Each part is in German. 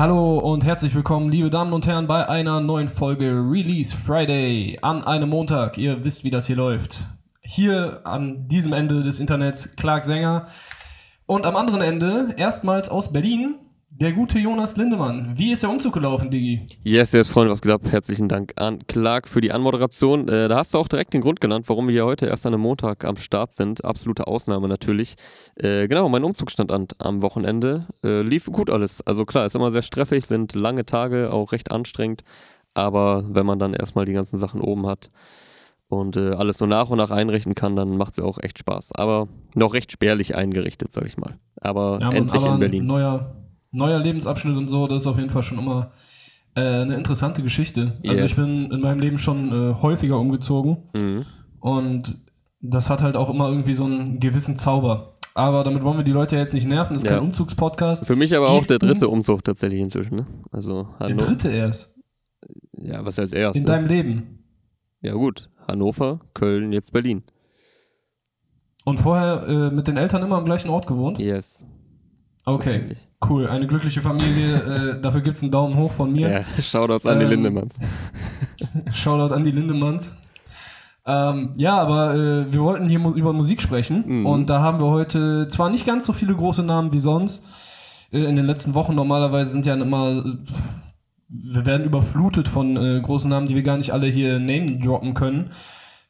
Hallo und herzlich willkommen, liebe Damen und Herren, bei einer neuen Folge Release Friday an einem Montag. Ihr wisst, wie das hier läuft. Hier an diesem Ende des Internets Clark Sänger und am anderen Ende erstmals aus Berlin der gute Jonas Lindemann. Wie ist der Umzug gelaufen, Digi? Yes, yes, Freunde, was gesagt. Herzlichen Dank an Clark für die Anmoderation. Äh, da hast du auch direkt den Grund genannt, warum wir hier heute erst an einem Montag am Start sind. Absolute Ausnahme natürlich. Äh, genau, mein Umzug stand an am Wochenende. Äh, lief gut alles. Also klar, ist immer sehr stressig, sind lange Tage, auch recht anstrengend. Aber wenn man dann erstmal die ganzen Sachen oben hat und äh, alles so nach und nach einrichten kann, dann macht es ja auch echt Spaß. Aber noch recht spärlich eingerichtet, sag ich mal. Aber Ja, endlich aber in Berlin. Ein neuer, neuer Lebensabschnitt und so, das ist auf jeden Fall schon immer äh, eine interessante Geschichte. Also Yes. ich bin in meinem Leben schon äh, häufiger umgezogen Mhm. und das hat halt auch immer irgendwie so einen gewissen Zauber. Aber damit wollen wir die Leute jetzt nicht nerven, ist Ja. kein Umzugspodcast. Für mich aber auch der Geht dritte Umzug tatsächlich inzwischen. Ne? Also Der Hannover. dritte erst Ja, was heißt erst? in Ne? deinem Leben. Ja gut, Hannover, Köln, jetzt Berlin. Und vorher äh, mit den Eltern immer am gleichen Ort gewohnt? Yes. Okay. Cool. Eine glückliche Familie. äh, dafür gibt's einen Daumen hoch von mir. Ja, Shoutouts an die Ähm, Lindemanns. Shoutout an die Lindemanns. Ähm, ja, aber äh, wir wollten hier mu über Musik sprechen Mhm. und da haben wir heute zwar nicht ganz so viele große Namen wie sonst. Äh, in den letzten Wochen normalerweise sind ja immer, äh, wir werden überflutet von äh, großen Namen, die wir gar nicht alle hier name droppen können.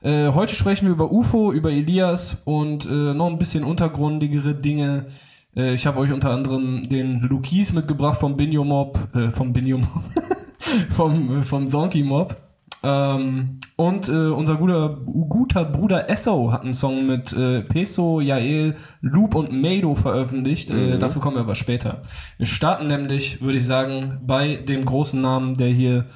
Äh, heute sprechen wir über UFO, über Elias und noch ein bisschen untergrundigere Dinge. Äh, ich habe euch unter anderem den Lukis mitgebracht vom Binio Mob, äh, vom Binio Mob, vom, äh, vom Zonky Mob. Ähm, und äh, unser guter, guter Bruder Esso hat einen Song mit äh, Peso, Jael, Loop und Mado veröffentlicht. Äh, Mhm. dazu kommen wir aber später. Wir starten nämlich, würde ich sagen, bei dem großen Namen, der hier,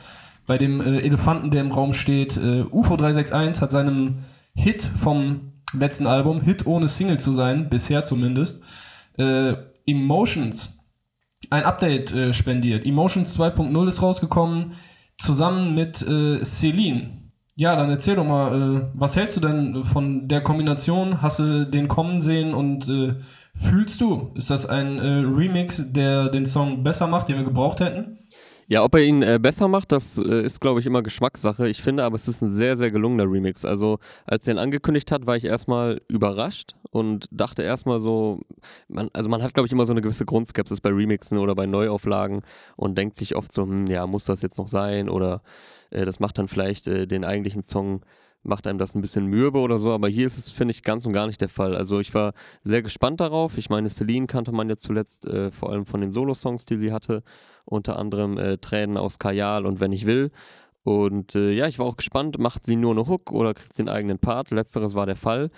bei dem äh, Elefanten, der im Raum steht. Äh, UFO 361 hat seinem Hit vom letzten Album, Hit ohne Single zu sein, bisher zumindest, äh, Emotions ein Update äh, spendiert. Emotions 2.0 ist rausgekommen, zusammen mit äh, Celine. Ja, dann erzähl doch mal, äh, was hältst du denn von der Kombination? Hast du den kommen sehen und äh, fühlst du? Ist das ein äh, Remix, der den Song besser macht, den wir gebraucht hätten? Ja, ob er ihn äh, besser macht, das äh, ist, glaube ich, immer Geschmackssache. Ich finde aber, es ist ein sehr, sehr gelungener Remix. Also, als er ihn angekündigt hat, war ich erstmal überrascht und dachte erstmal so, man, also man hat, glaube ich, immer so eine gewisse Grundskepsis bei Remixen oder bei Neuauflagen und denkt sich oft so, hm, ja, muss das jetzt noch sein oder äh, das macht dann vielleicht äh, den eigentlichen Song macht einem das ein bisschen mürbe oder so, aber hier ist es, finde ich, ganz und gar nicht der Fall. Also ich war sehr gespannt darauf. Ich meine, Celine kannte man ja zuletzt äh, vor allem von den Solo-Songs, die sie hatte, unter anderem äh, Tränen aus Kajal und Wenn ich will. Und äh, ja, ich war auch gespannt, macht sie nur eine Hook oder kriegt sie einen eigenen Part? Letzteres war der Fall.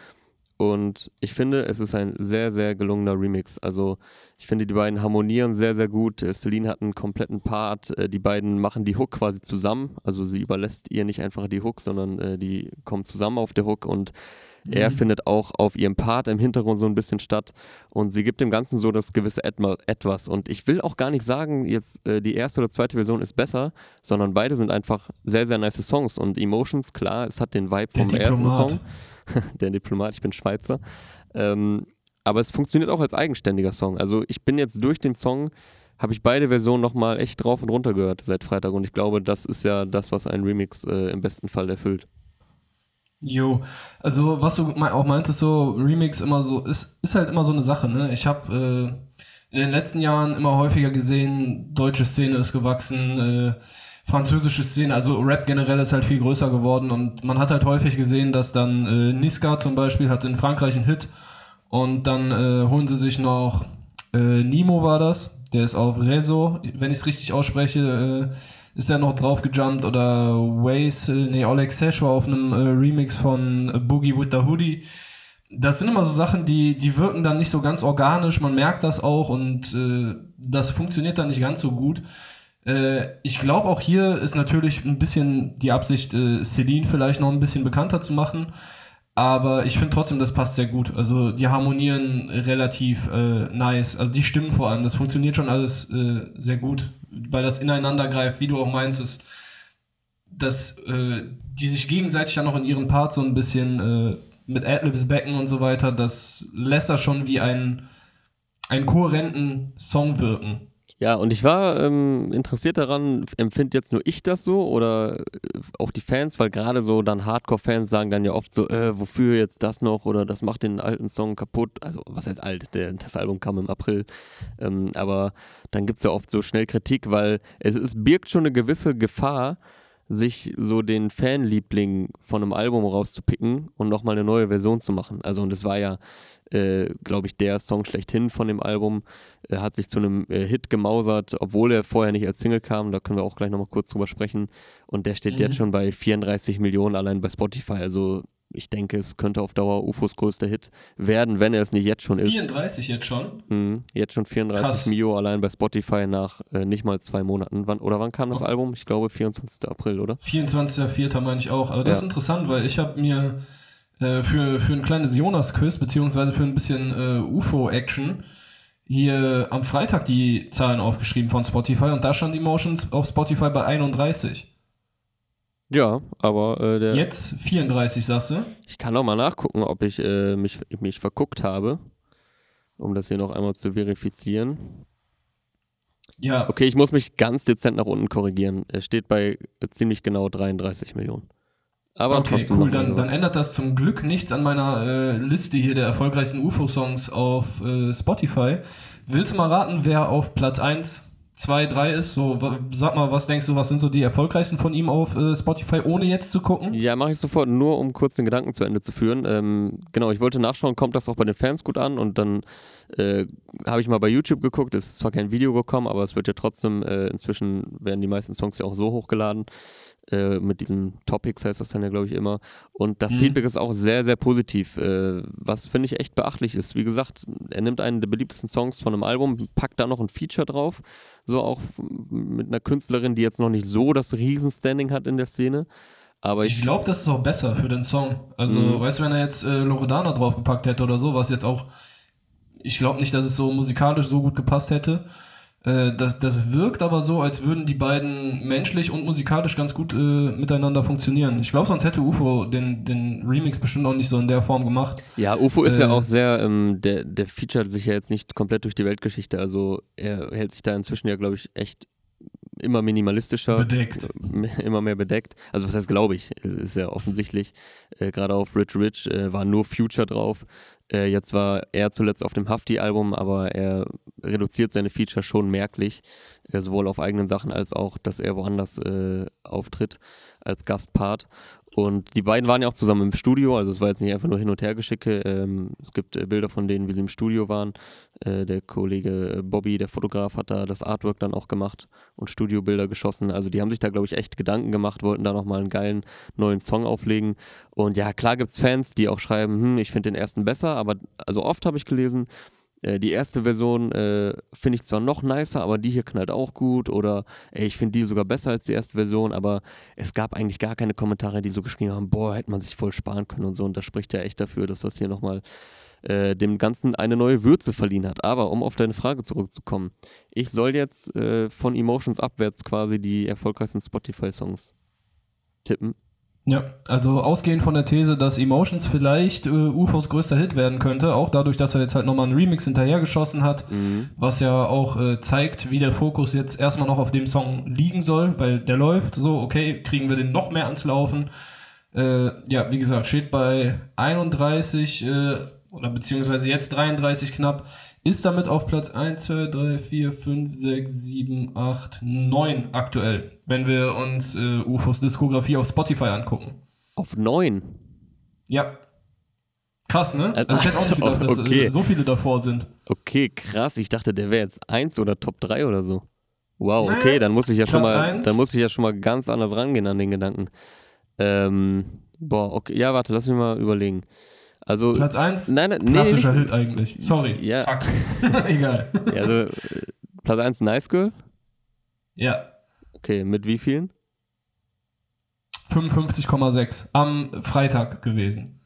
Und ich finde, es ist ein sehr, sehr gelungener Remix. Also ich finde, die beiden harmonieren sehr, sehr gut. Äh, Celine hat einen kompletten Part. Äh, die beiden machen die Hook quasi zusammen. Also sie überlässt ihr nicht einfach die Hook, sondern äh, die kommen zusammen auf der Hook und er findet auch auf ihrem Part im Hintergrund so ein bisschen statt und sie gibt dem Ganzen so das gewisse Etma etwas. Und ich will auch gar nicht sagen, jetzt die erste oder zweite Version ist besser, sondern beide sind einfach sehr, sehr nice Songs. Und Emotions, klar, es hat den Vibe vom ersten. Song. Der Diplomat, ich bin Schweizer. Ähm, aber es funktioniert auch als eigenständiger Song. Also ich bin jetzt durch den Song, habe ich beide Versionen nochmal echt drauf und runter gehört seit Freitag. Und ich glaube, das ist ja das, was ein Remix äh, im besten Fall erfüllt. Jo, also was du auch meintest, so Remix immer so, ist, ist halt immer so eine Sache, ne? Ich habe äh, in den letzten Jahren immer häufiger gesehen, deutsche Szene ist gewachsen, äh, französische Szene, also Rap generell ist halt viel größer geworden und man hat halt häufig gesehen, dass dann äh, Niska zum Beispiel hat in Frankreich einen Hit und dann äh, holen sie sich noch äh, Nimo war das, der ist auf Rezo, wenn ich es richtig ausspreche, äh, ist er noch drauf gejumpt oder Waze, äh, nee, Oleg Sesh war auf einem äh, Remix von äh, Boogie with the Hoodie. Das sind immer so Sachen, die, die wirken dann nicht so ganz organisch, man merkt das auch und äh, das funktioniert dann nicht ganz so gut. Äh, ich glaube auch hier ist natürlich ein bisschen die Absicht, äh, Celine vielleicht noch ein bisschen bekannter zu machen. Aber ich finde trotzdem, das passt sehr gut. Also die harmonieren relativ äh, nice. Also die Stimmen vor allem, das funktioniert schon alles äh, sehr gut, weil das ineinander greift, wie du auch meinst, ist, dass äh, die sich gegenseitig ja noch in ihren Parts so ein bisschen äh, mit Adlibs backen und so weiter, das lässt das schon wie ein, einen kohärenten Song wirken. Ja, und ich war ähm, interessiert daran, empfindet jetzt nur ich das so oder äh, auch die Fans, weil gerade so dann Hardcore-Fans sagen dann ja oft so, äh, wofür jetzt das noch oder das macht den alten Song kaputt. Also, was heißt alt? Der, das Album kam im April. Ähm, aber dann gibt es ja oft so schnell Kritik, weil es, es birgt schon eine gewisse Gefahr, sich so den Fanliebling von einem Album rauszupicken und nochmal eine neue Version zu machen. Also und das war ja, äh, glaube ich, der Song schlechthin von dem Album, äh, hat sich zu einem äh, Hit gemausert, obwohl er vorher nicht als Single kam, da können wir auch gleich nochmal kurz drüber sprechen. Und der steht mhm. jetzt schon bei 34 Millionen allein bei Spotify, also ich denke, es könnte auf Dauer UFOs größter Hit werden, wenn er es nicht jetzt schon ist. 34 jetzt schon? Mhm, jetzt schon 34 Krass. Mio allein bei Spotify nach äh, nicht mal zwei Monaten. Wann, oder wann kam das oh. Album? Ich glaube 24. April, oder? 24.04. meine ich auch. Aber das ja. ist interessant, weil ich habe mir äh, für, für ein kleines Jonas-Quiz, beziehungsweise für ein bisschen äh, UFO-Action, hier am Freitag die Zahlen aufgeschrieben von Spotify und da stand Emotions auf Spotify bei 31. Ja, aber äh, der. Jetzt 34, sagst du? Ich kann auch mal nachgucken, ob ich äh, mich, mich verguckt habe, um das hier noch einmal zu verifizieren. Ja. Okay, ich muss mich ganz dezent nach unten korrigieren. Er steht bei äh, ziemlich genau 33 Millionen. Aber okay, cool. Dann, dann, ändert das zum Glück nichts an meiner äh, Liste hier der erfolgreichsten UFO-Songs auf äh, Spotify. Willst du mal raten, wer auf Platz 1 2, 3 ist. So, sag mal, was denkst du, was sind so die erfolgreichsten von ihm auf äh, Spotify, ohne jetzt zu gucken? Ja, mache ich sofort, nur um kurz den Gedanken zu Ende zu führen. Ähm, genau, ich wollte nachschauen, kommt das auch bei den Fans gut an? Und dann äh, habe ich mal bei YouTube geguckt, es ist zwar kein Video gekommen, aber es wird ja trotzdem, äh, inzwischen werden die meisten Songs ja auch so hochgeladen. Äh, mit diesen Topics heißt das dann ja, glaube ich, immer. Und das mhm. Feedback ist auch sehr, sehr positiv, äh, was finde ich echt beachtlich ist. Wie gesagt, er nimmt einen der beliebtesten Songs von einem Album, packt da noch ein Feature drauf, so auch mit einer Künstlerin, die jetzt noch nicht so das Riesenstanding hat in der Szene. Aber ich, ich glaube, das ist auch besser für den Song. Also, mhm. weißt du, wenn er jetzt äh, Loredana draufgepackt hätte oder so, was jetzt auch, ich glaube nicht, dass es so musikalisch so gut gepasst hätte. Äh, das, das wirkt aber so, als würden die beiden menschlich und musikalisch ganz gut äh, miteinander funktionieren. Ich glaube, sonst hätte UFO den, den Remix bestimmt auch nicht so in der Form gemacht. Ja, UFO ist ja äh, auch sehr, ähm, der, der featuret sich ja jetzt nicht komplett durch die Weltgeschichte. Also er hält sich da inzwischen ja, glaube ich, echt immer minimalistischer. Bedeckt. Immer mehr bedeckt. Also was heißt, glaube ich, ist ja offensichtlich. Äh, Gerade auf Rich Rich äh, war nur Future drauf. Äh, jetzt war er zuletzt auf dem Hafti-Album, aber er reduziert seine Feature schon merklich, äh, sowohl auf eigenen Sachen als auch, dass er woanders äh, auftritt als Gastpart. Und die beiden waren ja auch zusammen im Studio, also es war jetzt nicht einfach nur Hin- und Hergeschicke. Ähm, es gibt äh, Bilder von denen, wie sie im Studio waren. Äh, der Kollege Bobby, der Fotograf, hat da das Artwork dann auch gemacht und Studiobilder geschossen. Also die haben sich da, glaube ich, echt Gedanken gemacht, wollten da nochmal einen geilen neuen Song auflegen. Und ja, klar gibt es Fans, die auch schreiben, hm, ich finde den ersten besser, aber also oft habe ich gelesen, äh, die erste Version äh, finde ich zwar noch nicer, aber die hier knallt auch gut oder ey, ich finde die sogar besser als die erste Version, aber es gab eigentlich gar keine Kommentare, die so geschrieben haben, boah, hätte man sich voll sparen können und so und das spricht ja echt dafür, dass das hier nochmal äh, dem Ganzen eine neue Würze verliehen hat. Aber um auf deine Frage zurückzukommen, ich soll jetzt äh, von Emotions abwärts quasi die erfolgreichsten Spotify-Songs tippen. Ja, also ausgehend von der These, dass Emotions vielleicht äh, UFOs größter Hit werden könnte, auch dadurch, dass er jetzt halt nochmal einen Remix hinterhergeschossen hat, mhm. was ja auch äh, zeigt, wie der Fokus jetzt erstmal noch auf dem Song liegen soll, weil der läuft so, okay, kriegen wir den noch mehr ans Laufen. Äh, ja, wie gesagt, steht bei 31 äh, oder beziehungsweise jetzt 33 knapp, ist damit auf Platz 1, 2, 3, 4, 5, 6, 7, 8, 9 aktuell, wenn wir uns äh, UFOs Diskografie auf Spotify angucken. Auf 9? Ja. Krass, ne? Also, ich hätte auch nicht gedacht, dass okay. äh, so viele davor sind. Okay, krass. Ich dachte, der wäre jetzt 1 oder Top 3 oder so. Wow, okay, dann muss ich ja Platz schon mal, dann muss ich ja schon mal ganz anders rangehen an den Gedanken. Ähm, boah, okay, ja, warte, lass mich mal überlegen. Also, Platz 1? Nein, nein, klassischer nee, Hit eigentlich. Sorry. Ja. Fuck. Egal. Ja, also, Platz 1 Nice Girl? Ja. Okay, mit wie vielen? 55,6 am Freitag gewesen.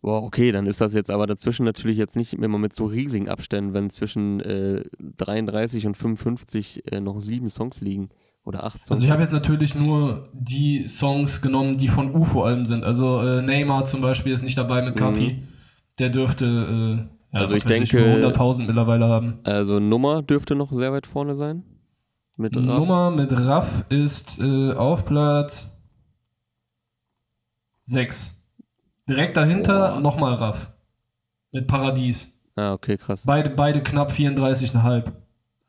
Boah, okay, dann ist das jetzt aber dazwischen natürlich jetzt nicht immer mit so riesigen Abständen, wenn zwischen äh, 33 und 55 äh, noch sieben Songs liegen. Oder acht Songs? Also ich habe jetzt natürlich nur die Songs genommen, die von UFO-Alben sind. Also äh, Neymar zum Beispiel ist nicht dabei mit Kapi. Mhm. Der dürfte Ja, Also ich denke- über 100.000 mittlerweile haben. Also Nummer dürfte noch sehr weit vorne sein. Mit Raff. Nummer mit Raff ist äh, auf Platz 6. Direkt dahinter Boah. nochmal Raff. Mit Paradies. Ah, okay, krass. Beide, beide knapp 34,5.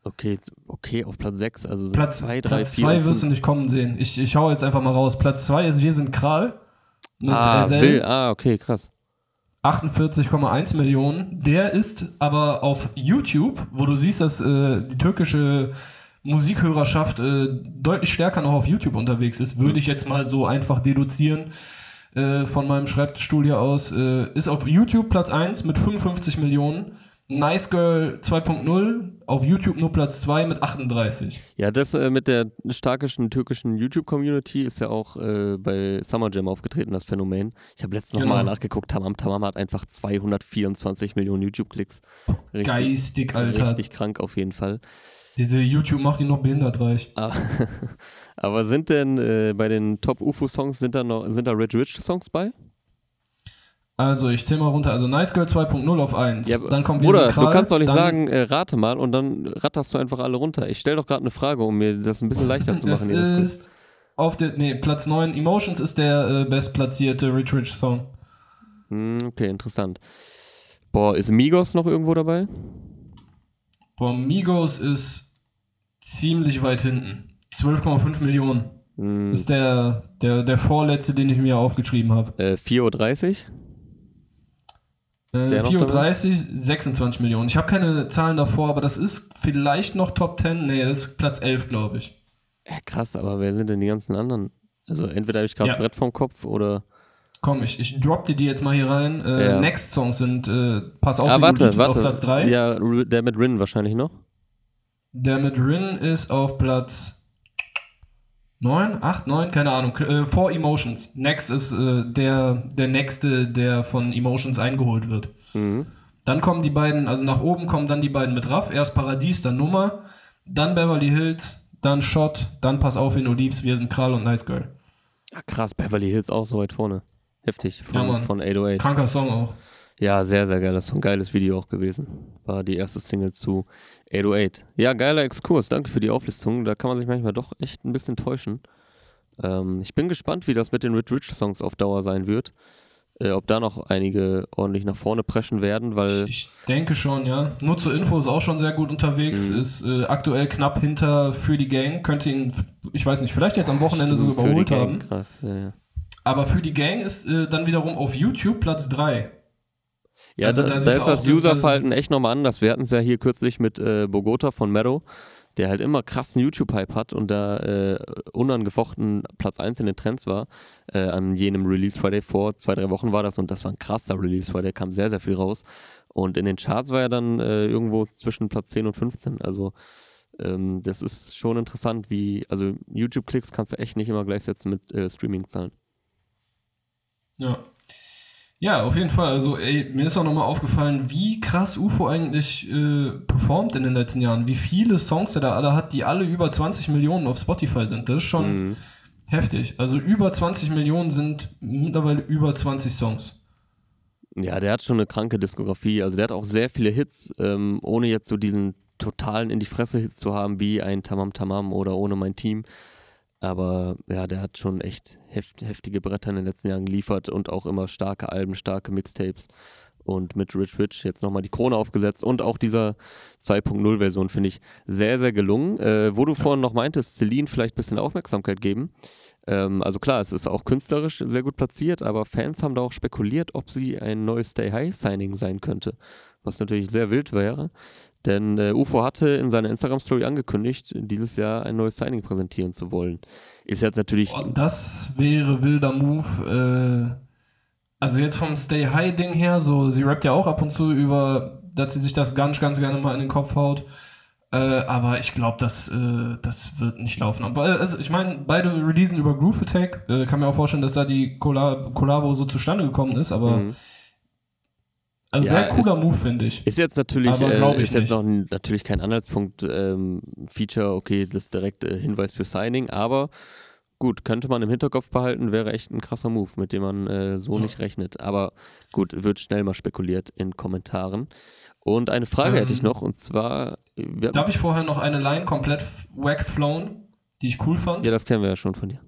Okay, okay, auf Platz 6, also Platz 2, 3, Platz 4 2 und wirst du nicht kommen sehen. Ich, ich hau jetzt einfach mal raus. Platz 2 ist Wir sind Kral. Mit Ah, Ezel. will, ah, okay, krass. 48,1 Millionen. Der ist aber auf YouTube, wo du siehst, dass äh, die türkische Musikhörerschaft äh, deutlich stärker noch auf YouTube unterwegs ist, würde ich jetzt mal so einfach deduzieren äh, von meinem Schreibtischstuhl hier aus. Äh, ist auf YouTube Platz 1 mit 55 Millionen. Nice Girl 2.0 auf YouTube nur Platz 2 mit 38. Ja, das äh, mit der starkischen türkischen YouTube-Community ist ja auch äh, bei Summer Jam aufgetreten, das Phänomen. Ich habe letztens Genau. nochmal nachgeguckt, Tamam Tamam hat einfach 224 Millionen YouTube-Klicks. Geistig, Alter. richtig krank auf jeden Fall. Diese YouTube macht ihn noch behindertreich. Aber, aber sind denn äh, bei den Top-UFO-Songs, sind da noch, sind da Rich Rich Songs bei? Also, ich zähl mal runter. Also, Nice Girl 2.0 auf 1. Ja, dann kommt Oder Kral, du kannst doch nicht sagen, äh, rate mal und dann ratterst du einfach alle runter. Ich stelle doch gerade eine Frage, um mir das ein bisschen leichter zu machen. das ist auf der, nee, Platz 9. Emotions ist der äh, bestplatzierte Rich Rich Song. Hm, okay, interessant. Boah, ist Migos noch irgendwo dabei? Boah, Migos ist ziemlich weit hinten. 12,5 Millionen. Hm, Ist der, der, der vorletzte, den ich mir aufgeschrieben habe. äh, 4.30 Uhr? Äh, der noch 34, 26 Millionen. Ich habe keine Zahlen davor, aber das ist vielleicht noch Top 10. Nee, das ist Platz 11, glaube ich. Ja, krass, aber wer sind denn die ganzen anderen? Also entweder habe ich gerade Ja. Brett vom Kopf oder. Komm, ich, ich drop dir die jetzt mal hier rein. Äh, Ja. Next Songs sind äh, Pass auf, ah, warte, warte. auf Platz 3. Ja, der mit Rin wahrscheinlich noch. Der mit Rin ist auf Platz 9, 8, 9, keine Ahnung. Äh, vor Emotions. Next ist äh, der, der nächste, der von Emotions eingeholt wird. Mhm. Dann kommen die beiden, also nach oben kommen dann die beiden mit Raff. Erst Paradies, dann Nummer, dann Beverly Hills, dann Shot, dann Pass auf, wen du liebst. Wir sind Kral und Nice Girl. Ah, krass, Beverly Hills auch so weit vorne. Heftig, Ja, von, Mann. von 808. Kranker Song auch. Ja, sehr, sehr geil. Das ist ein geiles Video auch gewesen. War die erste Single zu 808. Ja, geiler Exkurs. Danke für die Auflistung. Da kann man sich manchmal doch echt ein bisschen täuschen. Ähm, ich bin gespannt, wie das mit den Rich Rich Songs auf Dauer sein wird. Äh, ob da noch einige ordentlich nach vorne preschen werden, weil. Ich denke schon, ja. Nur zur Info ist auch schon sehr gut unterwegs. Mhm. Ist äh, aktuell knapp hinter für die Gang. Könnte ihn, ich weiß nicht, vielleicht jetzt am Wochenende Stimmt, die überholt Gang. haben. Krass, ja, ja. Aber für die Gang ist äh, dann wiederum auf YouTube Platz 3. Ja, Also da, da ist das Userverhalten echt nochmal anders. Wir hatten es ja hier kürzlich mit äh, Bogota von Meadow, der halt immer krassen YouTube-Hype hat und da äh, unangefochten Platz 1 in den Trends war. Äh, an jenem Release Friday vor zwei, drei Wochen war das und das war ein krasser Release Friday, kam sehr, sehr viel raus. Und in den Charts war er dann äh, irgendwo zwischen Platz 10 und 15. Also ähm, das ist schon interessant, wie, also YouTube-Klicks kannst du echt nicht immer gleichsetzen mit äh, Streaming-Zahlen. Ja. Ja, auf jeden Fall. Also, ey, mir ist auch nochmal aufgefallen, wie krass UFO eigentlich äh, performt in den letzten Jahren. Wie viele Songs er da alle hat, die alle über 20 Millionen auf Spotify sind. Das ist schon Mhm. heftig. Also, über 20 Millionen sind mittlerweile über 20 Songs. Ja, der hat schon eine kranke Diskografie. Also der hat auch sehr viele Hits, ähm, ohne jetzt so diesen totalen in die Fresse Hits zu haben wie ein Tamam Tamam oder ohne mein Team. Aber ja, der hat schon echt heft, heftige Bretter in den letzten Jahren geliefert und auch immer starke Alben, starke Mixtapes. Und mit Rich Rich jetzt nochmal die Krone aufgesetzt und auch dieser 2.0-Version finde ich sehr, sehr gelungen. Äh, wo du vorhin noch meintest, Celine vielleicht ein bisschen Aufmerksamkeit geben. Ähm, also klar, es ist auch künstlerisch sehr gut platziert, aber Fans haben da auch spekuliert, ob sie ein neues Stay High Signing sein könnte. Was natürlich sehr wild wäre. Denn äh, UFO hatte in seiner Instagram-Story angekündigt, dieses Jahr ein neues Signing präsentieren zu wollen. Ist jetzt natürlich. Boah, das wäre wilder Move. Äh, also jetzt vom Stay High Ding her, so sie rappt ja auch ab und zu über, dass sie sich das ganz, ganz gerne mal in den Kopf haut. Äh, aber ich glaube, das, äh, das wird nicht laufen. Aber äh, also ich meine, beide releasen über Groove Attack. Äh, kann mir auch vorstellen, dass da die Collab Kollabo so zustande gekommen ist. Aber Mhm. Also Ja, wäre cooler Move, finde ich. Ist jetzt natürlich, Aber äh, ist jetzt noch ein, natürlich kein Anhaltspunkt, ähm, Feature, okay, das ist direkt äh, Hinweis für Signing, aber gut, könnte man im Hinterkopf behalten, wäre echt ein krasser Move, mit dem man äh, so Ja. nicht rechnet. Aber gut, wird schnell mal spekuliert in Kommentaren. Und eine Frage hätte ich Ähm, noch, und zwar, wir Darf ich vorher noch eine Line komplett wack flown, die ich cool fand? ja, das kennen wir ja schon von dir.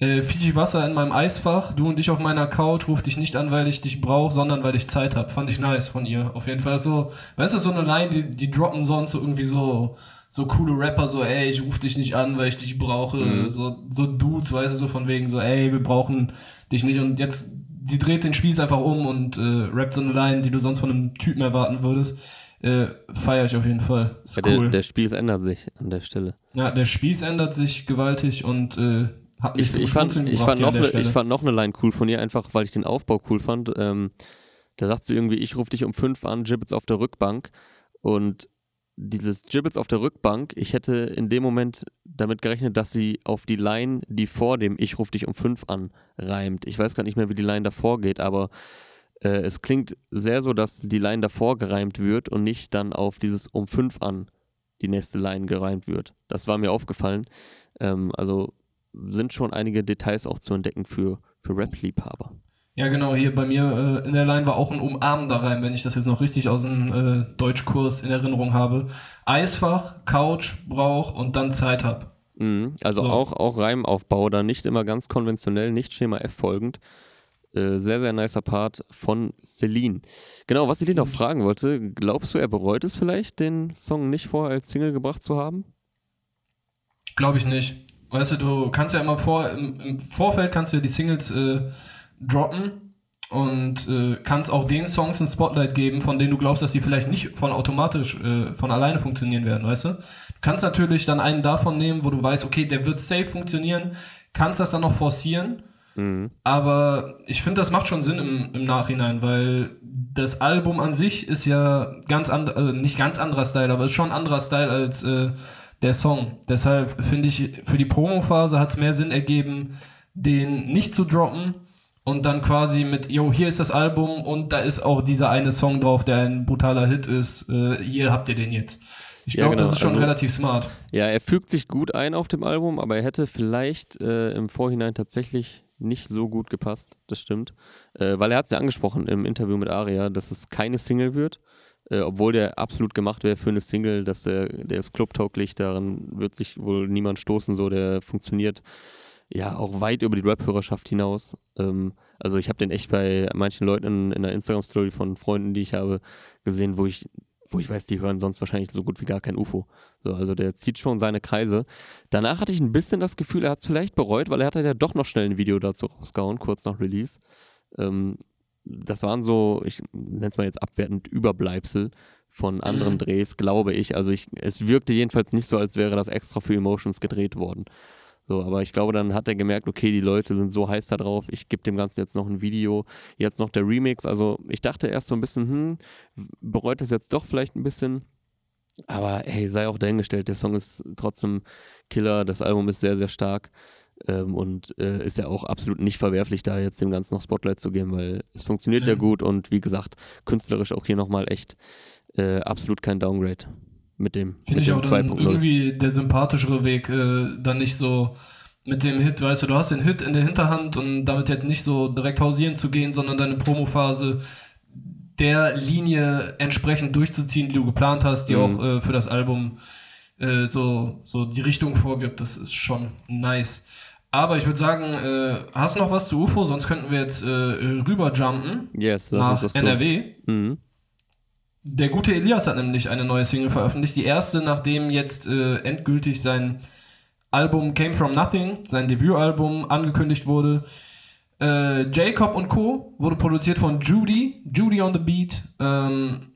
Äh, Fiji Wasser in meinem Eisfach, du und ich auf meiner Couch, ruf dich nicht an, weil ich dich brauche, sondern weil ich Zeit habe. Fand ich nice von ihr. Auf jeden Fall so, weißt du, so eine Line, die, die droppen sonst so irgendwie so, so coole Rapper, so, ey, ich ruf dich nicht an, weil ich dich brauche. Mhm. So, so Dudes, weißt du, so von wegen so, ey, wir brauchen dich nicht. Und jetzt, sie dreht den Spieß einfach um und äh, rappt so eine Line, die du sonst von einem Typen erwarten würdest. Äh, Feier ich auf jeden Fall. Ist Ja, cool. der, der Spieß ändert sich an der Stelle. ja, der Spieß ändert sich gewaltig und äh, hat mich Ich, ich, fand, Schmunzeln ich, fand noch ne, ich fand noch eine Line cool von ihr, einfach weil ich den Aufbau cool fand. Ähm, da sagt sie irgendwie, ich rufe dich um fünf an, Gibbets auf der Rückbank. Und dieses Gibbets auf der Rückbank, ich hätte in dem Moment damit gerechnet, dass sie auf die Line, die vor dem Ich rufe dich um fünf an, reimt. Ich weiß gar nicht mehr, wie die Line davor geht, aber äh, es klingt sehr so, dass die Line davor gereimt wird und nicht dann auf dieses um fünf an die nächste Line gereimt wird. Das war mir aufgefallen. Ähm, also sind schon einige Details auch zu entdecken für, für Rap-Liebhaber. Ja, genau, hier bei mir äh, in der Line war auch ein umarmender Reim, wenn ich das jetzt noch richtig aus dem äh, Deutschkurs in Erinnerung habe. Eisfach, Couch, Brauch und dann Zeit hab. Mhm. Also So. auch, auch Reimaufbau, da nicht immer ganz konventionell, nicht Schema F folgend. Äh, sehr, sehr nicer Part von Celine. Genau, was ich dich noch fragen wollte, glaubst du, er bereut es vielleicht, den Song nicht vorher als Single gebracht zu haben? Glaube ich nicht. Weißt du, du kannst ja immer vor, im, im Vorfeld kannst du ja die Singles äh, droppen und äh, kannst auch den Songs ein Spotlight geben, von denen du glaubst, dass die vielleicht nicht von automatisch äh, von alleine funktionieren werden, weißt du? Du kannst natürlich dann einen davon nehmen, wo du weißt, okay, der wird safe funktionieren, kannst das dann noch forcieren, Mhm. aber ich finde, das macht schon Sinn im, im Nachhinein, weil das Album an sich ist ja ganz and, äh, nicht ganz anderer Style, aber ist schon ein anderer Style als äh, der Song. Deshalb finde ich, für die Promo-Phase hat es mehr Sinn ergeben, den nicht zu droppen und dann quasi mit, yo, hier ist das Album und da ist auch dieser eine Song drauf, der ein brutaler Hit ist. Äh, hier habt ihr den jetzt. Ich Ja, glaube, genau, das ist schon also- relativ smart. Ja, er fügt sich gut ein auf dem Album, aber er hätte vielleicht äh, im Vorhinein tatsächlich nicht so gut gepasst, das stimmt. Äh, weil er hat es ja angesprochen im Interview mit Aria, dass es keine Single wird, äh, obwohl der absolut gemacht wäre für eine Single, dass der, der ist clubtauglich, daran wird sich wohl niemand stoßen, so der funktioniert ja auch weit über die Rap-Hörerschaft hinaus. Ähm, also ich habe den echt bei manchen Leuten in, der Instagram-Story von Freunden, die ich habe, gesehen, wo ich wo ich weiß, die hören sonst wahrscheinlich so gut wie gar kein UFO. So, also der zieht schon seine Kreise. Danach hatte ich ein bisschen das Gefühl, er hat es vielleicht bereut, weil er hatte ja doch noch schnell ein Video dazu rausgehauen, kurz nach Release. Ähm, das waren so, ich nenne es mal jetzt abwertend, Überbleibsel von anderen Mhm. Drehs, glaube ich. Also ich, es wirkte jedenfalls nicht so, als wäre das extra für Emotions gedreht worden. So, aber ich glaube, dann hat er gemerkt, okay, die Leute sind so heiß da drauf, ich gebe dem Ganzen jetzt noch ein Video, jetzt noch der Remix. Also ich dachte erst so ein bisschen, hm, bereut es jetzt doch vielleicht ein bisschen. Aber hey, sei auch dahingestellt, der Song ist trotzdem Killer, das Album ist sehr, sehr stark ähm, und äh, ist ja auch absolut nicht verwerflich, da jetzt dem Ganzen noch Spotlight zu geben, weil es funktioniert ja, Ja. gut und wie gesagt, künstlerisch auch hier nochmal echt äh, absolut kein Downgrade mit dem, Finde ich dem auch dann 2.0. irgendwie der sympathischere Weg, äh, dann nicht so mit dem Hit, weißt du, du hast den Hit in der Hinterhand und damit jetzt nicht so direkt hausieren zu gehen, sondern deine Promophase der Linie entsprechend durchzuziehen, die du geplant hast, die Mhm. auch äh, für das Album äh, so, so die Richtung vorgibt. Das ist schon nice. Aber ich würde sagen, äh, hast du noch was zu UFO? Sonst könnten wir jetzt äh, rüberjumpen Yes, nach. NRW. Mhm. Der gute Elias hat nämlich eine neue Single veröffentlicht. Die erste, nachdem jetzt äh, endgültig sein Album Came From Nothing, sein Debütalbum, angekündigt wurde. Äh, Jacob und Co. wurde produziert von Judy, Judy on the Beat. Ähm,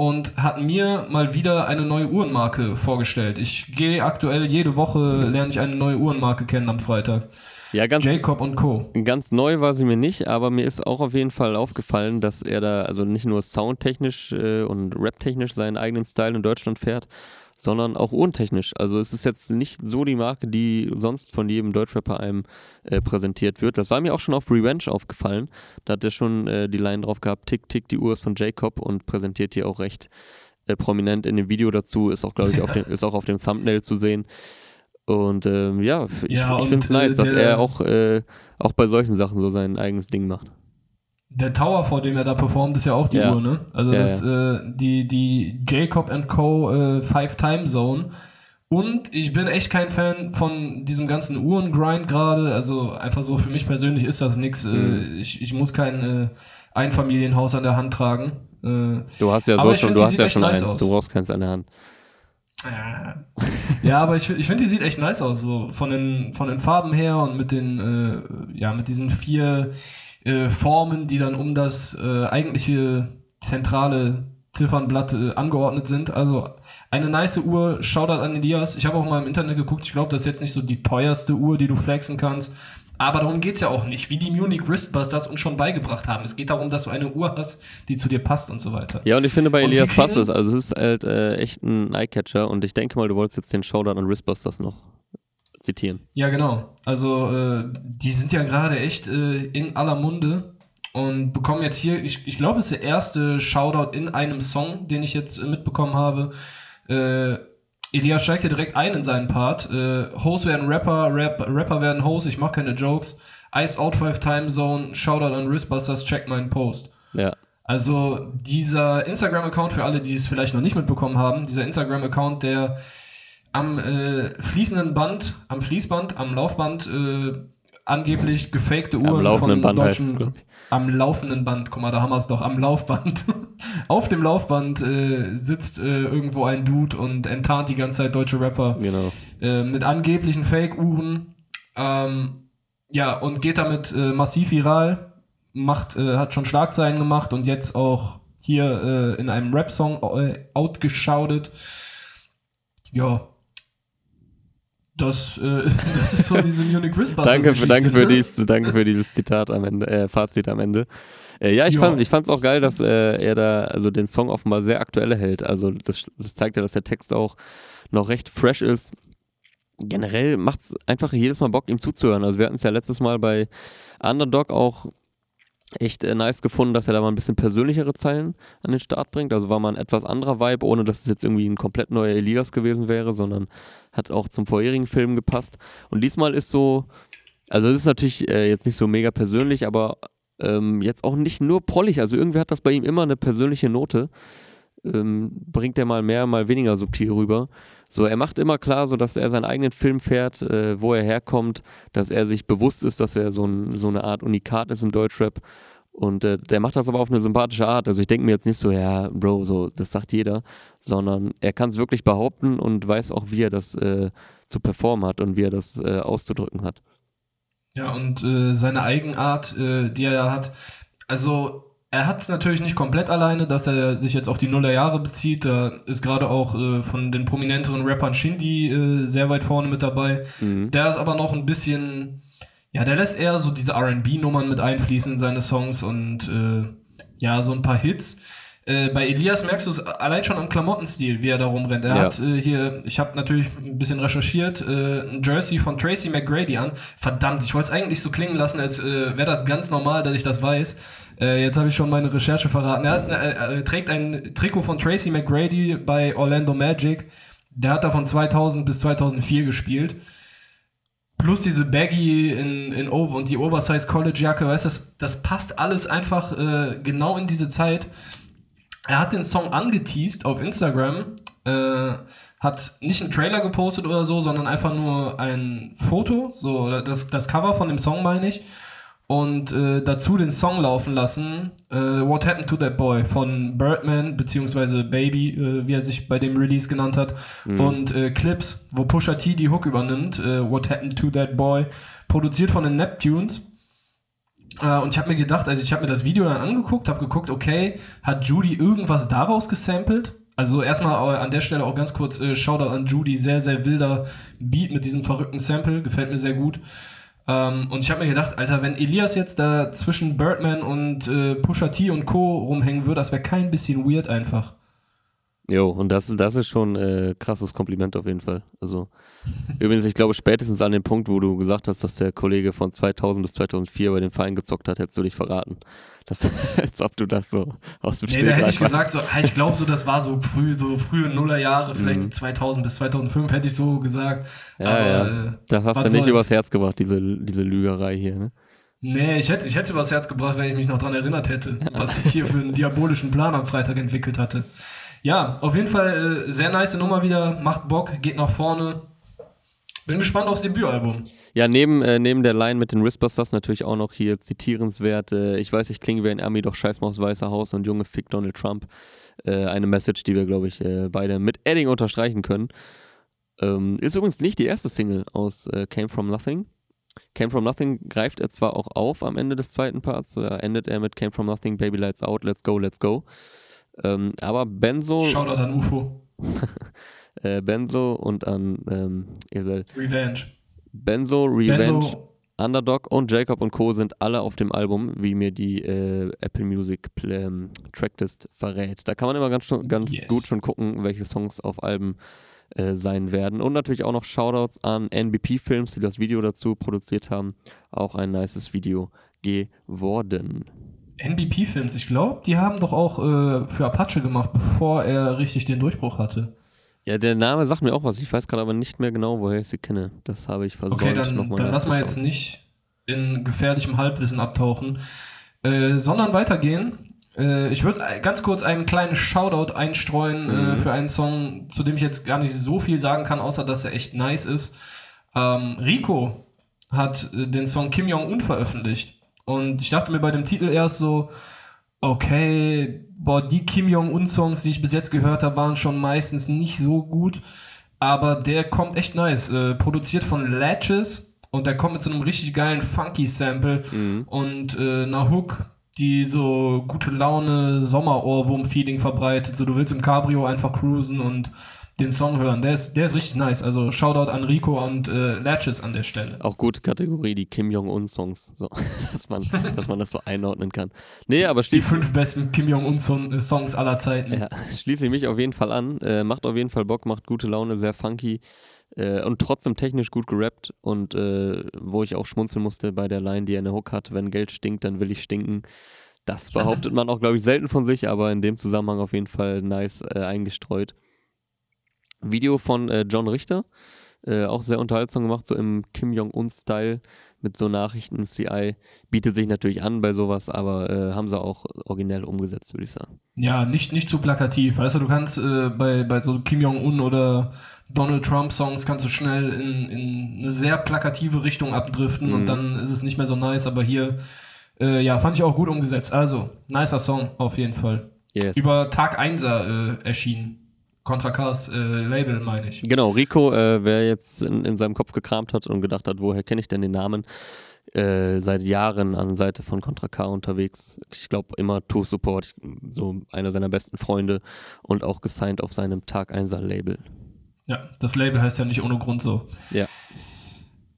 und hat mir mal wieder eine neue Uhrenmarke vorgestellt. Ich gehe aktuell jede Woche, lerne ich eine neue Uhrenmarke kennen am Freitag. Ja, ganz, Jacob und Co. Ganz neu war sie mir nicht, aber mir ist auch auf jeden Fall aufgefallen, dass er da also nicht nur soundtechnisch äh, und raptechnisch seinen eigenen Style in Deutschland fährt, sondern auch uhrentechnisch. Also es ist jetzt nicht so die Marke, die sonst von jedem Deutschrapper einem äh, präsentiert wird. Das war mir auch schon auf Revenge aufgefallen. Da hat er schon äh, die Line drauf gehabt, tick, tick, die Uhr ist von Jacob und präsentiert die auch recht äh, prominent in dem Video dazu. Ist auch, glaube ich, auf dem, ist auch auf dem Thumbnail zu sehen. Und ähm, ja, ich, Ja, ich finde es nice, äh, dass der- er auch, äh, auch bei solchen Sachen so sein eigenes Ding macht. Der Tower, vor dem er da performt, ist ja auch die Ja. Uhr, ne? Also Ja, das, Äh, die, die Jacob Co. Äh, Five Time Zone. Und ich bin echt kein Fan von diesem ganzen Uhrengrind gerade. Also einfach so für mich persönlich ist das nix. Äh, Mhm. ich, ich muss kein äh, Einfamilienhaus an der Hand tragen. Äh, Du hast ja so schon, du hast ja schon nice eins, aus. du brauchst keins an der Hand. ja, aber ich, ich finde, die sieht echt nice aus. So von den, von den Farben her und mit den, äh, ja, mit diesen vier äh, Formen, die dann um das äh, eigentliche zentrale Ziffernblatt äh, angeordnet sind. Also eine nice Uhr, Shoutout an Elias. Ich habe auch mal im Internet geguckt, ich glaube, das ist jetzt nicht so die teuerste Uhr, die du flexen kannst. Aber darum geht's ja auch nicht, wie die Munich Wristbusters uns schon beigebracht haben. Es geht darum, dass du eine Uhr hast, die zu dir passt und so weiter. Ja, und ich finde bei Und Elias passt es. Also es ist halt äh, echt ein Eyecatcher und ich denke mal, du wolltest jetzt den Showdown an Wristbusters noch zitieren. Ja, genau. Also, äh, die sind ja gerade echt äh, in aller Munde und bekommen jetzt hier, ich, ich glaube, es ist der erste Shoutout in einem Song, den ich jetzt äh, mitbekommen habe. Äh, Elias steigt hier direkt ein in seinen Part. Äh, Hoes werden Rapper, Rap, Rapper werden Hoes, ich mache keine Jokes. Ice Out 5 Time Zone, Shoutout an Wristbusters, check meinen Post. Ja. Also dieser Instagram-Account, für alle, die es vielleicht noch nicht mitbekommen haben, dieser Instagram-Account, der am äh, fließenden Band, am Fließband, am Laufband äh, angeblich gefakte Uhren Am von Band heißt deutschen, ich. am laufenden Band, guck mal, da haben wir es doch, am Laufband. Auf dem Laufband äh, sitzt äh, irgendwo ein Dude und enttarnt die ganze Zeit deutsche Rapper Genau. äh, mit angeblichen Fake-Uhren. Ähm, ja, und geht damit äh, massiv viral, macht, äh, hat schon Schlagzeilen gemacht und jetzt auch hier äh, in einem Rap-Song äh, outgeschaudet. Ja. Das, äh, das ist so diese Munich Wristbusters Danke für, danke, für ne? dies, danke für dieses Zitat am Ende, äh, Fazit am Ende. Äh, ja, ich Ja. fand ich fand's auch geil, dass äh, er da also den Song offenbar sehr aktuell hält. Also das, das zeigt ja, dass der Text auch noch recht fresh ist. Generell macht's einfach jedes Mal Bock, ihm zuzuhören. Also wir hatten es ja letztes Mal bei Underdog auch echt äh, nice gefunden, dass er da mal ein bisschen persönlichere Zeilen an den Start bringt. Also war mal ein etwas anderer Vibe, ohne dass es jetzt irgendwie ein komplett neuer Elias gewesen wäre, sondern hat auch zum vorherigen Film gepasst. Und diesmal ist so, also es ist natürlich äh, jetzt nicht so mega persönlich, aber ähm, jetzt auch nicht nur prollig. Also irgendwie hat das bei ihm immer eine persönliche Note. Ähm, bringt er mal mehr, mal weniger subtil rüber. So, er macht immer klar, so dass er seinen eigenen Film fährt, äh, wo er herkommt, dass er sich bewusst ist, dass er so, ein, so eine Art Unikat ist im Deutschrap. Und äh, der macht das aber auf eine sympathische Art. Also ich denke mir jetzt nicht so, ja, Bro, so, das sagt jeder, sondern er kann es wirklich behaupten und weiß auch, wie er das äh, zu performen hat und wie er das äh, auszudrücken hat. Ja, und äh, seine Eigenart, äh, die er hat, also er hat es natürlich nicht komplett alleine, dass er sich jetzt auf die Nullerjahre bezieht. Da ist gerade auch äh, von den prominenteren Rappern Shindy äh, sehr weit vorne mit dabei. Mhm. Der ist aber noch ein bisschen, ja, der lässt eher so diese RB-Nummern mit einfließen in seine Songs und äh, ja, so ein paar Hits. Äh, bei Elias merkst du es allein schon am Klamottenstil, wie er da rumrennt. Er Ja. hat äh, hier, ich habe natürlich ein bisschen recherchiert, äh, ein Jersey von Tracy McGrady an. Verdammt, ich wollte es eigentlich so klingen lassen, als wäre das ganz normal, dass ich das weiß. Äh, jetzt habe ich schon meine Recherche verraten. Er, hat, äh, er trägt ein Trikot von Tracy McGrady bei Orlando Magic. Der hat da von 2000 bis 2004 gespielt. Plus diese Baggy in, in Over und die Oversize College Jacke, weißt du, das, das passt alles einfach äh, genau in diese Zeit. Er hat den Song angeteased auf Instagram, äh, hat nicht einen Trailer gepostet oder so, sondern einfach nur ein Foto, so das, das Cover von dem Song meine ich, und äh, dazu den Song laufen lassen, äh, What Happened to That Boy von Birdman, beziehungsweise Baby, äh, wie er sich bei dem Release genannt hat, und äh, Clips, wo Pusha T die Hook übernimmt, äh, What Happened to That Boy, produziert von den Neptunes. Äh, und ich habe mir gedacht, also ich habe mir das Video dann angeguckt, habe geguckt, okay, hat Judy irgendwas daraus gesampelt? Also erstmal an der Stelle auch ganz kurz Shoutout an Judy, sehr, sehr wilder Beat mit diesem verrückten Sample, gefällt mir sehr gut. Ähm, und ich habe mir gedacht, Alter, wenn Elias jetzt da zwischen Birdman und äh, Pusha T und Co. rumhängen würde, das wäre kein bisschen weird einfach. Jo, und das, das ist schon äh, krasses Kompliment auf jeden Fall. Also, übrigens, ich glaube, spätestens an dem Punkt, wo du gesagt hast, dass der Kollege von 2000 bis 2004 bei dem Verein gezockt hat, hättest du dich verraten. Das, als ob du das so aus dem Nee, da hätte ich gesagt, so, ich glaube so, das war so früh, so frühe Nullerjahre, vielleicht mhm. 2000 bis 2005 hätte ich so gesagt. Ja, aber, ja. Äh, das hast du nicht soll's? übers Herz gebracht, diese, diese Lügerei hier, ne? Nee, ich hätte, ich hätte übers Herz gebracht, wenn ich mich noch daran erinnert hätte, was ich hier für einen diabolischen Plan am Freitag entwickelt hatte. Ja, auf jeden Fall äh, sehr nice Nummer wieder, macht Bock, geht nach vorne. Bin gespannt aufs Debütalbum. Ja, neben, äh, neben der Line mit den Whisperstars natürlich auch noch hier zitierenswert. Äh, ich weiß, ich klinge wie ein Army, doch scheiß mal aufs Weiße Haus und Junge Fick Donald Trump. Äh, eine Message, die wir, glaube ich, äh, beide mit Edding unterstreichen können. Ähm, ist übrigens nicht die erste Single aus äh, Came From Nothing. Came From Nothing greift er zwar auch auf am Ende des zweiten Parts, endet er mit Came From Nothing, Baby Lights Out, Let's Go, Let's Go. Ähm, aber Benzo. Shoutout an UFO. äh, Benzo und an ähm, Esel. Revenge. Benzo, Revenge, Benzo. Underdog und Jacob und Co. sind alle auf dem Album, wie mir die äh, Apple Music ähm, Tracklist verrät. Da kann man immer ganz, ganz yes. gut schon gucken, welche Songs auf Alben äh, sein werden. Und natürlich auch noch Shoutouts an NBP Films, die das Video dazu produziert haben. Auch ein nices Video geworden. NBP-Films, ich glaube, die haben doch auch äh, für Apache gemacht, bevor er richtig den Durchbruch hatte. Ja, der Name sagt mir auch was. Ich weiß gerade aber nicht mehr genau, woher ich sie kenne. Das habe ich versucht. Okay, dann, dann lass mal jetzt nicht in gefährlichem Halbwissen abtauchen, äh, sondern weitergehen. Äh, ich würde ganz kurz einen kleinen Shoutout einstreuen äh, mhm. für einen Song, zu dem ich jetzt gar nicht so viel sagen kann, außer dass er echt nice ist. Ähm, Rico hat äh, den Song Kim Jong-un veröffentlicht. Und ich dachte mir bei dem Titel erst so, okay, boah, die Kim Jong-un-Songs, die ich bis jetzt gehört habe, waren schon meistens nicht so gut. Aber der kommt echt nice. Äh, produziert von Latches und der kommt mit so einem richtig geilen Funky-Sample mhm. und äh, einer Hook, die so gute Laune, Sommerohrwurm-Feeling verbreitet. So, du willst im Cabrio einfach cruisen und den Song hören. Der ist, der ist richtig nice. Also Shoutout an Rico und äh, Latches an der Stelle. Auch gute Kategorie, die Kim Jong-un-Songs. So, dass, man, dass man das so einordnen kann. Nee, aber Die fünf besten Kim Jong-un-Songs aller Zeiten. Ja, schließe ich mich auf jeden Fall an. Äh, macht auf jeden Fall Bock, macht gute Laune, sehr funky. Äh, und trotzdem technisch gut gerappt und äh, wo ich auch schmunzeln musste bei der Line, die er in der Hook hat, wenn Geld stinkt, dann will ich stinken. Das behauptet man auch, glaube ich, selten von sich, aber in dem Zusammenhang auf jeden Fall nice äh, eingestreut. Video von äh, John Richter. Äh, auch sehr unterhaltsam gemacht, so im Kim Jong-un-Style mit so Nachrichten. CI bietet sich natürlich an bei sowas, aber äh, haben sie auch originell umgesetzt, würde ich sagen. Ja, nicht, nicht zu plakativ. Weißt du, du kannst äh, bei, bei so Kim Jong-un oder Donald Trump-Songs kannst du schnell in, in eine sehr plakative Richtung abdriften mhm. und dann ist es nicht mehr so nice, aber hier, äh, ja, fand ich auch gut umgesetzt. Also, nicer Song auf jeden Fall. Yes. Über Tag 1er äh, erschienen. Contra Cars äh, Label, meine ich. Genau, Rico, äh, wer jetzt in, in, seinem Kopf gekramt hat und gedacht hat, woher kenne ich denn den Namen, äh, seit Jahren an Seite von Contra K unterwegs. Ich glaube immer Tour Support, so einer seiner besten Freunde und auch gesigned auf seinem Tag 1er Label. Ja, das Label heißt ja nicht ohne Grund so. Ja.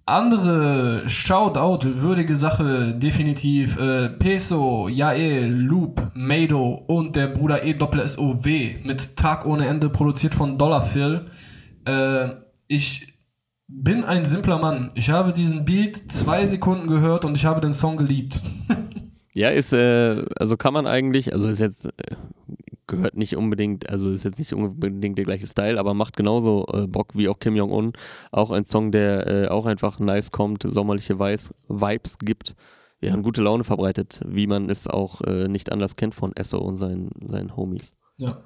Andere Shoutout-würdige Sache, definitiv äh, Peso, Jael, Loop, Mado und der Bruder E-Doppel-S-O-W mit Tag ohne Ende produziert von Dollar Phil. Äh, ich bin ein simpler Mann. Ich habe diesen Beat zwei Sekunden gehört und ich habe den Song geliebt. ja, ist, äh, also kann man eigentlich, also ist jetzt, äh, gehört nicht unbedingt, also ist jetzt nicht unbedingt der gleiche Style, aber macht genauso äh, Bock wie auch Kim Jong-un. Auch ein Song, der äh, auch einfach nice kommt, sommerliche Weiß, Vibes gibt. Ja, und gute Laune verbreitet, wie man es auch äh, nicht anders kennt von Esso und seinen, seinen Homies. Ja.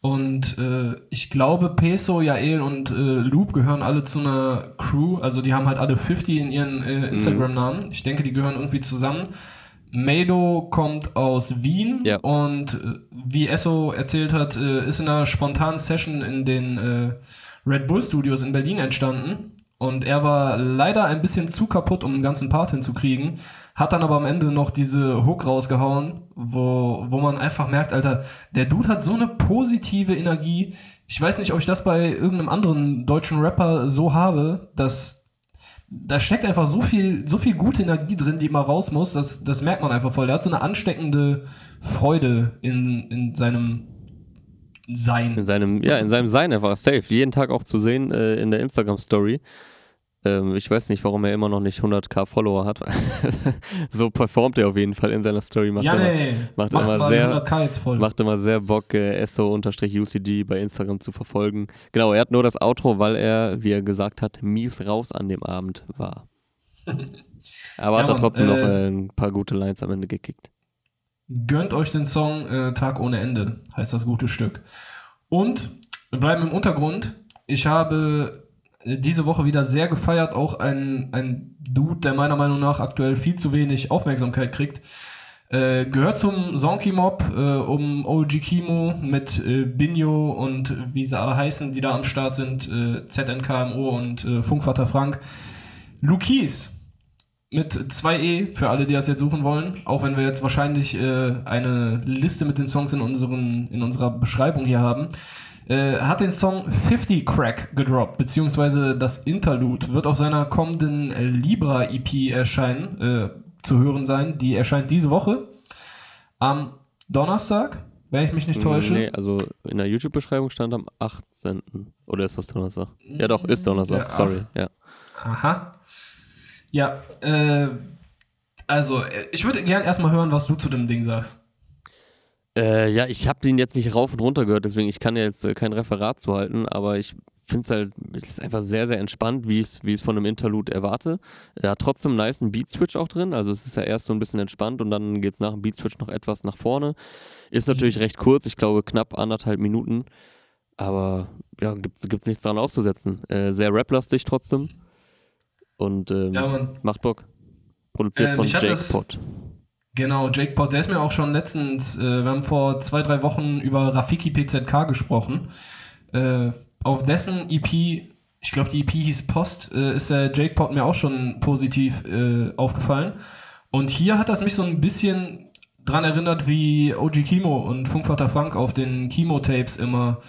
Und äh, ich glaube, Peso, Jael und äh, Loop gehören alle zu einer Crew. Also die haben halt alle 50 in ihren äh, mhm. Instagram-Namen. Ich denke, die gehören irgendwie zusammen. Mado kommt aus Wien ja. und äh, wie Esso erzählt hat, äh, ist in einer spontanen Session in den äh, Red Bull Studios in Berlin entstanden. Und er war leider ein bisschen zu kaputt, um den ganzen Part hinzukriegen. Hat dann aber am Ende noch diese Hook rausgehauen, wo, wo man einfach merkt, Alter, der Dude hat so eine positive Energie. Ich weiß nicht, ob ich das bei irgendeinem anderen deutschen Rapper so habe, dass da steckt einfach so viel, so viel gute Energie drin, die immer raus muss. Das, das merkt man einfach voll. Der hat so eine ansteckende Freude in, in seinem Sein. In seinem, ja, in seinem Sein einfach safe. Jeden Tag auch zu sehen äh, in der Instagram-Story. Ähm, ich weiß nicht, warum er immer noch nicht 100k Follower hat. so performt er auf jeden Fall in seiner Story. Macht ja, immer, nee, macht, macht immer sehr, macht immer sehr Bock, äh, SO-UCD bei Instagram zu verfolgen. Genau, er hat nur das Outro, weil er, wie er gesagt hat, mies raus an dem Abend war. Aber ja, hat er trotzdem äh, noch äh, ein paar gute Lines am Ende gekickt. Gönnt euch den Song äh, Tag ohne Ende, heißt das gute Stück. Und wir bleiben im Untergrund. Ich habe diese Woche wieder sehr gefeiert. Auch ein, ein Dude, der meiner Meinung nach aktuell viel zu wenig Aufmerksamkeit kriegt. Äh, gehört zum Zonky Mob äh, um OG Kimo mit äh, Binho und wie sie alle heißen, die da am Start sind, äh, ZNKMO und äh, Funkvater Frank. Lukis mit 2E für alle, die das jetzt suchen wollen. Auch wenn wir jetzt wahrscheinlich äh, eine Liste mit den Songs in, unseren, in unserer Beschreibung hier haben. Äh, hat den Song 50 Crack gedroppt, beziehungsweise das Interlude wird auf seiner kommenden äh, Libra EP erscheinen, äh, zu hören sein. Die erscheint diese Woche am Donnerstag, wenn ich mich nicht täusche. Nee, also in der YouTube-Beschreibung stand am 18. Oder ist das Donnerstag? Ja, doch, ist Donnerstag, ja, sorry, ja. Aha. Ja, äh, also ich würde gerne erstmal hören, was du zu dem Ding sagst. Äh, ja, ich habe den jetzt nicht rauf und runter gehört, deswegen ich kann ja jetzt äh, kein Referat zu halten, aber ich finde es halt, es ist einfach sehr, sehr entspannt, wie ich es von einem Interlude erwarte. Er hat trotzdem einen nice Beat-Switch auch drin, also es ist ja erst so ein bisschen entspannt und dann geht es nach dem Beat-Switch noch etwas nach vorne. Ist natürlich mhm. recht kurz, ich glaube knapp anderthalb Minuten, aber ja, gibt es nichts daran auszusetzen. Äh, sehr rap-lastig trotzdem und ähm, ja, macht Bock. Produziert ähm, von Jake Pot. Genau, Jake Pot, der ist mir auch schon letztens, äh, wir haben vor zwei, drei Wochen über Rafiki PZK gesprochen. Äh, auf dessen EP, ich glaube die EP hieß Post, äh, ist der Jake Pot mir auch schon positiv äh, aufgefallen. Und hier hat das mich so ein bisschen dran erinnert, wie OG Kimo und Funkvater Frank auf den Kimo-Tapes immer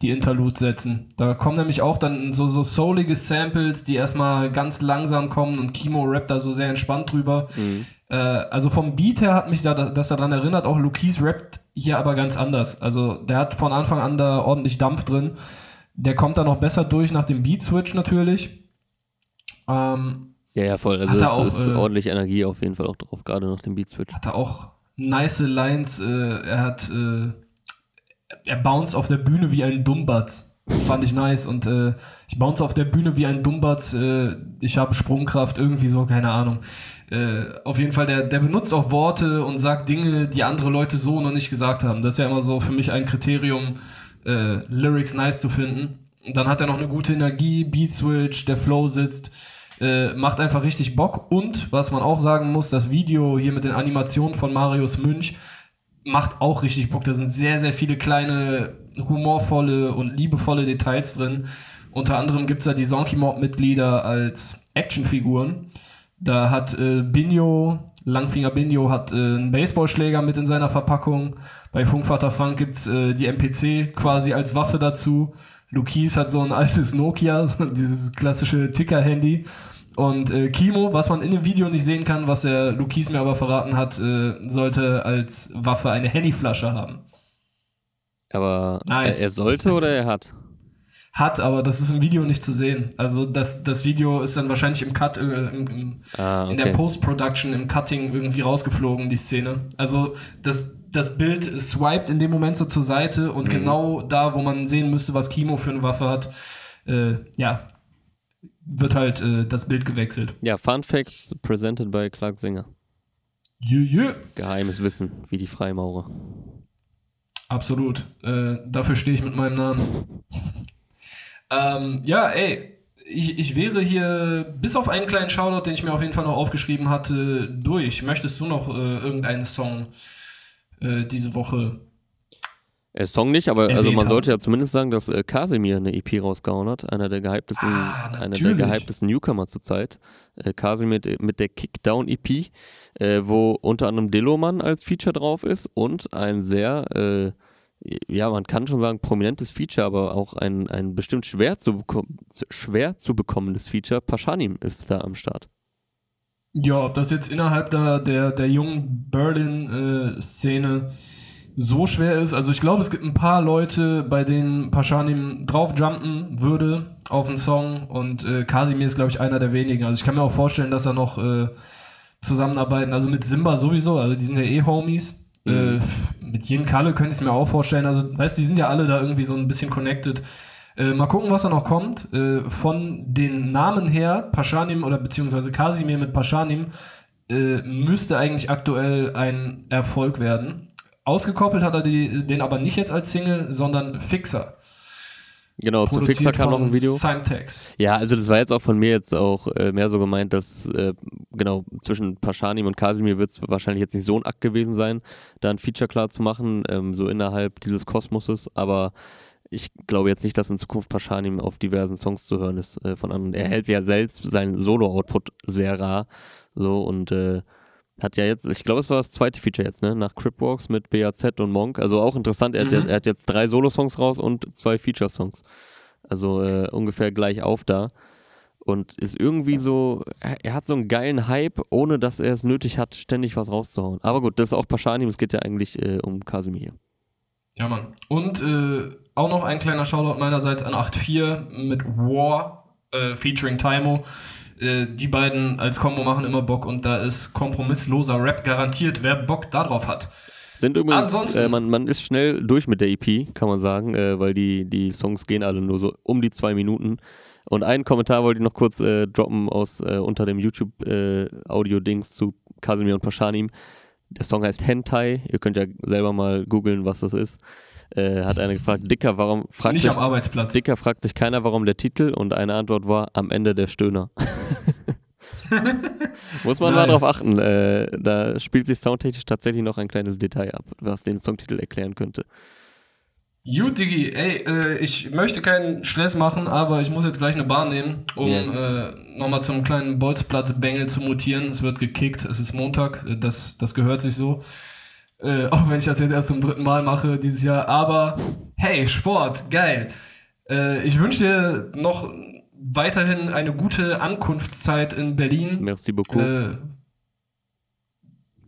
die Interludes setzen. Da kommen nämlich auch dann so, so soulige Samples, die erstmal ganz langsam kommen und Kimo rappt da so sehr entspannt drüber. Mhm. Äh, also vom Beat her hat mich da, das daran erinnert, auch Lukis rappt hier aber ganz anders. Also der hat von Anfang an da ordentlich Dampf drin. Der kommt da noch besser durch nach dem Beat-Switch natürlich. Ähm, ja, ja, voll. Also es auch, ist äh, ordentlich Energie auf jeden Fall auch drauf, gerade nach dem Beat-Switch. Hat er auch nice Lines. Äh, er hat äh, er bounced auf der Bühne wie ein Dummbatz. Fand ich nice. Und äh, ich bounce auf der Bühne wie ein Dummbatz. Äh, ich habe Sprungkraft, irgendwie so, keine Ahnung. Äh, auf jeden Fall, der, der benutzt auch Worte und sagt Dinge, die andere Leute so noch nicht gesagt haben. Das ist ja immer so für mich ein Kriterium, äh, Lyrics nice zu finden. Und dann hat er noch eine gute Energie, Beat Switch, der Flow sitzt. Äh, macht einfach richtig Bock. Und was man auch sagen muss, das Video hier mit den Animationen von Marius Münch macht auch richtig Bock. Da sind sehr, sehr viele kleine, humorvolle und liebevolle Details drin. Unter anderem gibt es da die Zonky Mob-Mitglieder als Actionfiguren. Da hat äh, Binho, Langfinger Binho, hat äh, einen Baseballschläger mit in seiner Verpackung. Bei Funkvater Frank gibt es äh, die MPC quasi als Waffe dazu. Lukis hat so ein altes Nokia, so dieses klassische Ticker-Handy. Und äh, Kimo, was man in dem Video nicht sehen kann, was der Lukis mir aber verraten hat, äh, sollte als Waffe eine Handyflasche haben. Aber nice. er, er, sollte oder er hat? Hat, aber das ist im Video nicht zu sehen. Also das, das Video ist dann wahrscheinlich im Cut, äh, im, im, ah, okay. in der Post-Production, im Cutting irgendwie rausgeflogen, die Szene. Also das, das Bild swiped in dem Moment so zur Seite und mhm. genau da, wo man sehen müsste, was Kimo für eine Waffe hat, äh, ja, wird halt äh, das Bild gewechselt. Ja, Fun Facts presented by Clark Singer. Yeah, yeah. Geheimes Wissen, wie die Freimaurer. Absolut. Äh, dafür stehe ich mit meinem Namen. Ähm, ja, ey, ich, ich wäre hier bis auf einen kleinen Shoutout, den ich mir auf jeden Fall noch aufgeschrieben hatte, durch. Möchtest du noch äh, irgendeinen Song äh, diese Woche äh, Song nicht, aber also man sollte ja zumindest sagen, dass äh, Kasimir eine EP rausgehauen hat, einer der gehyptesten, ah, einer der gehyptesten Newcomer zurzeit. Äh, Kasimir mit, mit der Kickdown EP, äh, wo unter anderem Dilloman als Feature drauf ist und ein sehr, äh, ja, man kann schon sagen, prominentes Feature, aber auch ein, ein bestimmt schwer zu, schwer zu bekommendes Feature. Paschanim ist da am Start. Ja, ob das jetzt innerhalb der, der, der jungen Berlin-Szene so schwer ist. Also ich glaube, es gibt ein paar Leute, bei denen Paschanim draufjumpen würde auf einen Song und äh, Kasimir ist, glaube ich, einer der wenigen. Also ich kann mir auch vorstellen, dass er noch äh, zusammenarbeiten, also mit Simba sowieso, also die sind ja eh Homies. Mhm. Äh, mit Yin Kalle könnte ich es mir auch vorstellen. Also, weißt du, die sind ja alle da irgendwie so ein bisschen connected. Äh, mal gucken, was da noch kommt. Äh, von den Namen her, Paschanim oder beziehungsweise Kasimir mit Paschanim, äh, müsste eigentlich aktuell ein Erfolg werden. Ausgekoppelt hat er die, den aber nicht jetzt als Single, sondern Fixer. Genau, zu Fixer kam noch ein Video. Simtex. Ja, also das war jetzt auch von mir jetzt auch äh, mehr so gemeint, dass äh, genau zwischen Paschanim und Kasimir wird es wahrscheinlich jetzt nicht so ein Akt gewesen sein, da ein Feature klar zu machen, ähm, so innerhalb dieses Kosmoses, aber ich glaube jetzt nicht, dass in Zukunft Paschanim auf diversen Songs zu hören ist äh, von anderen. Er hält ja selbst seinen Solo-Output sehr rar, so und äh, hat ja jetzt, ich glaube, es war das zweite Feature jetzt, ne? Nach Cripwalks mit BAZ und Monk. Also auch interessant, er, mhm. hat, er hat, jetzt drei Solo-Songs raus und zwei Feature-Songs. Also äh, ungefähr gleich auf da. Und ist irgendwie so, er hat so einen geilen Hype, ohne dass er es nötig hat, ständig was rauszuhauen. Aber gut, das ist auch Paschanim, es geht ja eigentlich äh, um Kasimir. Ja, Mann. Und äh, auch noch ein kleiner Shoutout meinerseits an 8.4 mit War äh, featuring Taimo. Äh, die beiden als Combo machen immer Bock und da ist kompromissloser Rap garantiert, wer Bock darauf hat. Sind übrigens, äh, man, man ist schnell durch mit der EP, kann man sagen, äh, weil die, die Songs gehen alle nur so um die zwei Minuten. Und einen Kommentar wollte ich noch kurz äh, droppen aus äh, unter dem YouTube-Audio-Dings zu Casimir und Paschanim. Der Song heißt Hentai. Ihr könnt ja selber mal googeln, was das ist. Äh, hat einer gefragt, Dicker, warum fragt Nicht sich, am Arbeitsplatz. Dicker fragt sich keiner, warum der Titel und eine Antwort war am Ende der Stöhner. Muss man nice. mal drauf achten. Äh, da spielt sich soundtechnisch tatsächlich noch ein kleines Detail ab, was den Songtitel erklären könnte. Gut, Digi, ey, äh, ich möchte keinen Stress machen, aber ich muss jetzt gleich eine Bahn nehmen, um yes. äh, nochmal zum kleinen Bolzplatz-Bengel zu mutieren. Es wird gekickt, es ist Montag, das, das gehört sich so. Äh, auch wenn ich das jetzt erst zum dritten Mal mache dieses Jahr. Aber hey, Sport, geil. Äh, ich wünsche dir noch weiterhin eine gute Ankunftszeit in Berlin. Merci beaucoup. Äh,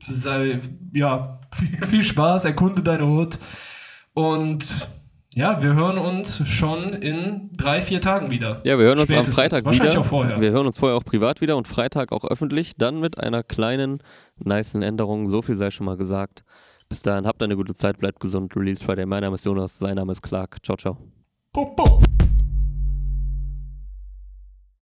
sei, ja, viel, viel Spaß, erkunde deine Hut. Und ja, wir hören uns schon in drei, vier Tagen wieder. Ja, wir hören uns Spätestens. am Freitag Wahrscheinlich wieder. Auch vorher. Wir hören uns vorher auch privat wieder und Freitag auch öffentlich. Dann mit einer kleinen, niceen Änderung. So viel sei schon mal gesagt. Bis dahin, habt eine gute Zeit, bleibt gesund. Release Friday. Mein Name ist Jonas, sein Name ist Clark. Ciao, ciao. Pup, pup.